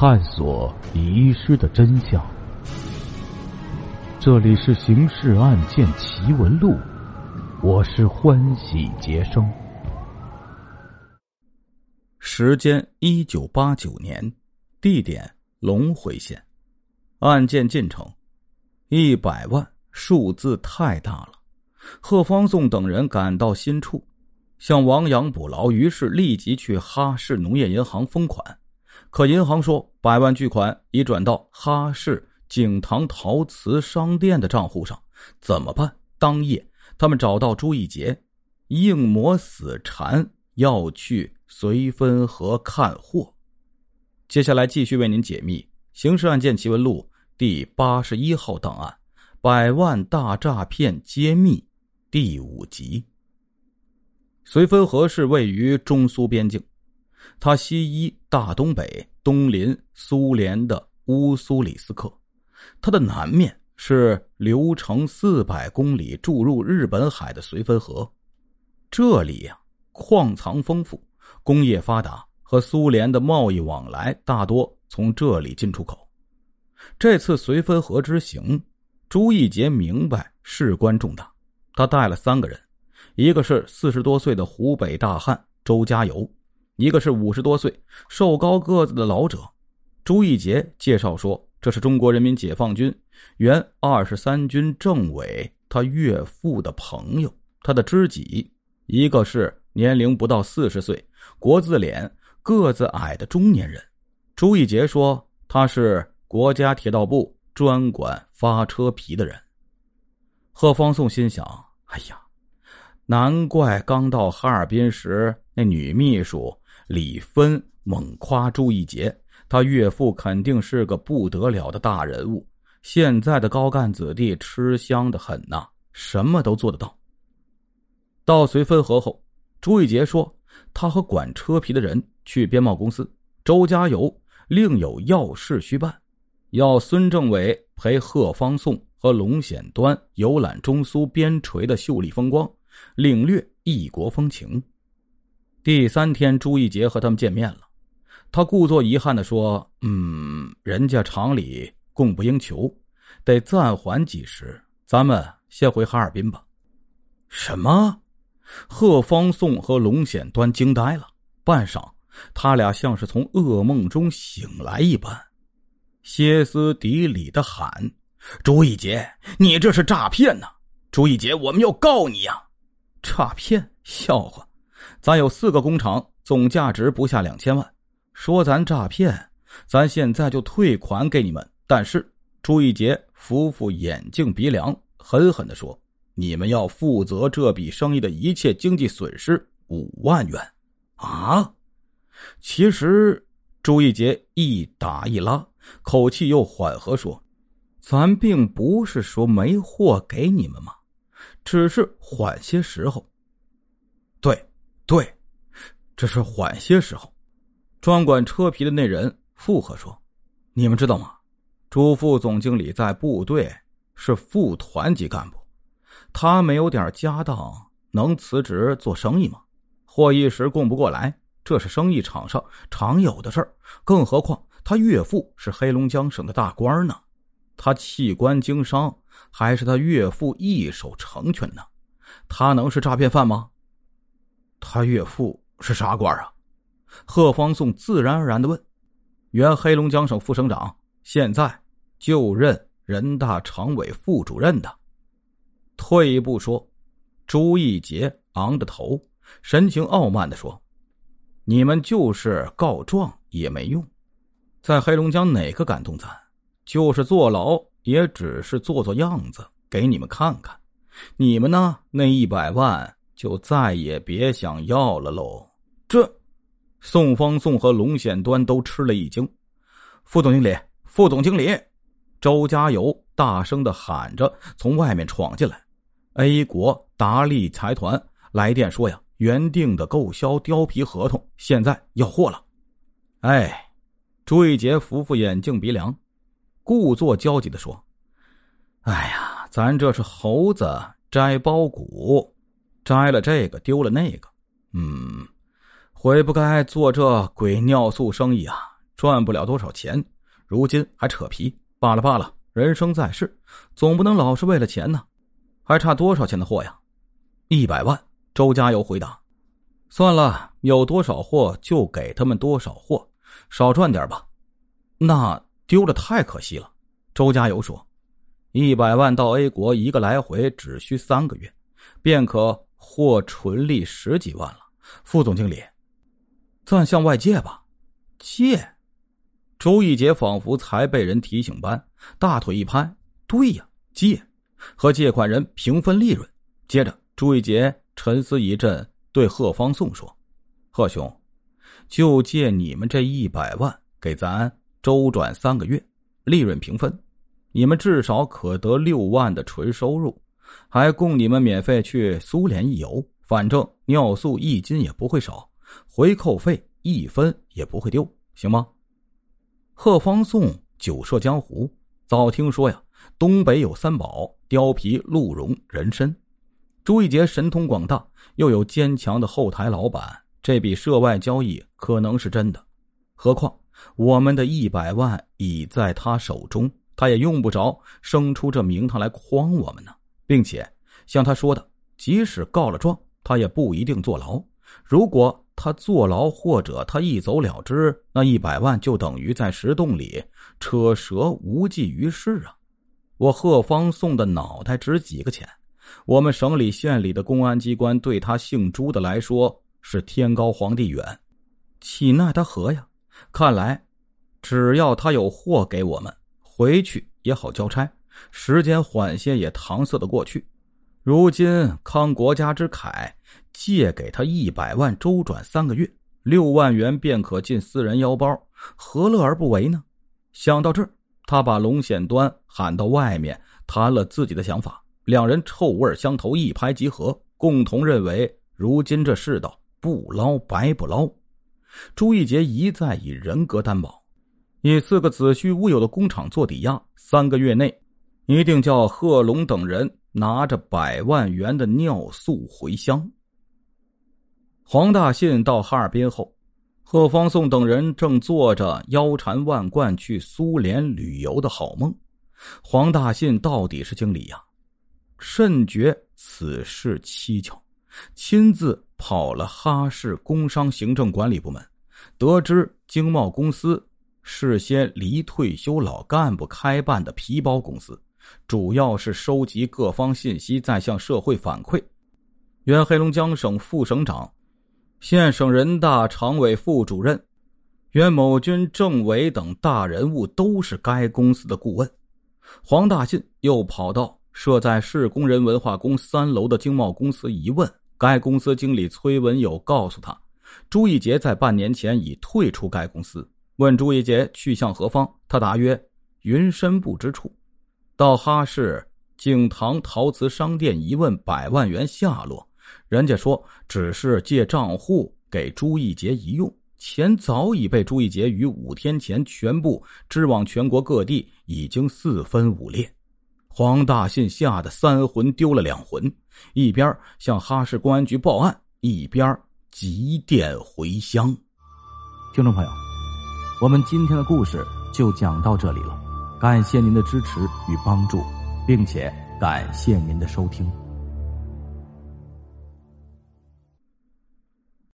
探索遗失的真相。这里是《刑事案件奇闻录》，我是欢喜杰生。时间：一九八九年，地点：龙回县。案件进程：一百万数字太大了。贺方颂等人赶到新处，向王阳补牢，于是立即去哈市农业银行封款。可银行说，百万巨款已转到哈市景堂陶瓷商店的账户上，怎么办？当夜，他们找到朱义杰，硬磨死缠，要去绥芬河看货。接下来继续为您解密《刑事案件奇闻录》第八十一号档案：百万大诈骗揭秘。第五集。绥芬河是位于中苏边境，它西依大东北，东临苏联的乌苏里斯克，它的南面是流程四百公里注入日本海的绥芬河。这里呀，矿藏丰富，工业发达，和苏联的贸易往来大多从这里进出口。这次绥芬河之行，朱义杰明白事关重大。他带了三个人，一个是四十多岁的湖北大汉周家游，一个是五十多岁瘦高个子的老者。朱义杰介绍说，这是中国人民解放军原二十三军政委他岳父的朋友，他的知己。一个是年龄不到四十岁、国字脸、个子矮的中年人。朱义杰说，他是国家铁道部专管发车皮的人。贺方颂心想。哎呀，难怪刚到哈尔滨时，那女秘书李芬猛夸朱一杰，他岳父肯定是个不得了的大人物。现在的高干子弟吃香的很呐，什么都做得到。到绥芬河后，朱一杰说，他和管车皮的人去边贸公司，周家友另有要事需办，要孙政委陪贺方颂。和龙显端游览中苏边陲的秀丽风光，领略异国风情。第三天，朱义杰和他们见面了。他故作遗憾的说：“嗯，人家厂里供不应求，得暂缓几时。咱们先回哈尔滨吧。”什么？贺方颂和龙显端惊呆了。半晌，他俩像是从噩梦中醒来一般，歇斯底里的喊。朱一杰，你这是诈骗呐！朱一杰，我们要告你呀！诈骗？笑话！咱有四个工厂，总价值不下两千万。说咱诈骗，咱现在就退款给你们。但是，朱一杰夫妇眼镜鼻梁，狠狠的说：“你们要负责这笔生意的一切经济损失五万元。”啊！其实，朱一杰一打一拉，口气又缓和说。咱并不是说没货给你们嘛，只是缓些时候。对，对，这是缓些时候。专管车皮的那人附和说：“你们知道吗？朱副总经理在部队是副团级干部，他没有点家当，能辞职做生意吗？货一时供不过来，这是生意场上常有的事儿。更何况他岳父是黑龙江省的大官呢。”他弃官经商，还是他岳父一手成全呢？他能是诈骗犯吗？他岳父是啥官啊？贺方颂自然而然的问。原黑龙江省副省长，现在就任人大常委副主任的。退一步说，朱义杰昂着头，神情傲慢的说：“你们就是告状也没用，在黑龙江哪个敢动咱？”就是坐牢，也只是做做样子给你们看看。你们呢？那一百万就再也别想要了喽。这，宋方宋和龙显端都吃了一惊。副总经理，副总经理，周家友大声的喊着从外面闯进来。A 国达利财团来电说呀，原定的购销貂皮合同现在要货了。哎，朱一杰扶扶眼镜鼻梁。故作焦急的说：“哎呀，咱这是猴子摘包谷，摘了这个丢了那个，嗯，悔不该做这鬼尿素生意啊！赚不了多少钱，如今还扯皮，罢了罢了。人生在世，总不能老是为了钱呢。还差多少钱的货呀？一百万。周家友回答：“算了，有多少货就给他们多少货，少赚点吧。”那丢了太可惜了。周家友说：“一百万到 A 国一个来回只需三个月，便可获纯利十几万了。”副总经理，暂向外借吧。借？周一杰仿佛才被人提醒般，大腿一拍：“对呀，借，和借款人平分利润。”接着，朱一杰。沉思一阵，对贺方颂说：“贺兄，就借你们这一百万，给咱周转三个月，利润平分，你们至少可得六万的纯收入，还供你们免费去苏联一游。反正尿素一斤也不会少，回扣费一分也不会丢，行吗？”贺方颂久涉江湖，早听说呀，东北有三宝：貂皮、鹿茸、人参。朱一杰神通广大，又有坚强的后台老板，这笔涉外交易可能是真的。何况我们的一百万已在他手中，他也用不着生出这名堂来诓我们呢。并且像他说的，即使告了状，他也不一定坐牢。如果他坐牢，或者他一走了之，那一百万就等于在石洞里扯蛇，无济于事啊！我贺方送的脑袋值几个钱？我们省里县里的公安机关对他姓朱的来说是天高皇帝远，岂奈他何呀？看来，只要他有货给我们，回去也好交差，时间缓些也搪塞得过去。如今康国家之凯借给他一百万，周转三个月，六万元便可进私人腰包，何乐而不为呢？想到这儿，他把龙显端喊到外面，谈了自己的想法。两人臭味相投，一拍即合，共同认为如今这世道不捞白不捞。朱一杰一再以人格担保，以四个子虚乌有的工厂做抵押，三个月内一定叫贺龙等人拿着百万元的尿素回乡。黄大信到哈尔滨后，贺方颂等人正做着腰缠万贯去苏联旅游的好梦。黄大信到底是经理呀？甚觉此事蹊跷，亲自跑了哈市工商行政管理部门，得知经贸公司是些离退休老干部开办的皮包公司，主要是收集各方信息，再向社会反馈。原黑龙江省副省长、县省人大常委副主任、原某军政委等大人物都是该公司的顾问。黄大信又跑到。设在市工人文化宫三楼的经贸公司一问，该公司经理崔文友告诉他，朱一杰在半年前已退出该公司。问朱一杰去向何方，他答曰：“云深不知处。”到哈市景堂陶瓷商店一问百万元下落，人家说只是借账户给朱一杰一用，钱早已被朱一杰于五天前全部支往全国各地，已经四分五裂。黄大信吓得三魂丢了两魂，一边向哈市公安局报案，一边急电回乡。听众朋友，我们今天的故事就讲到这里了，感谢您的支持与帮助，并且感谢您的收听。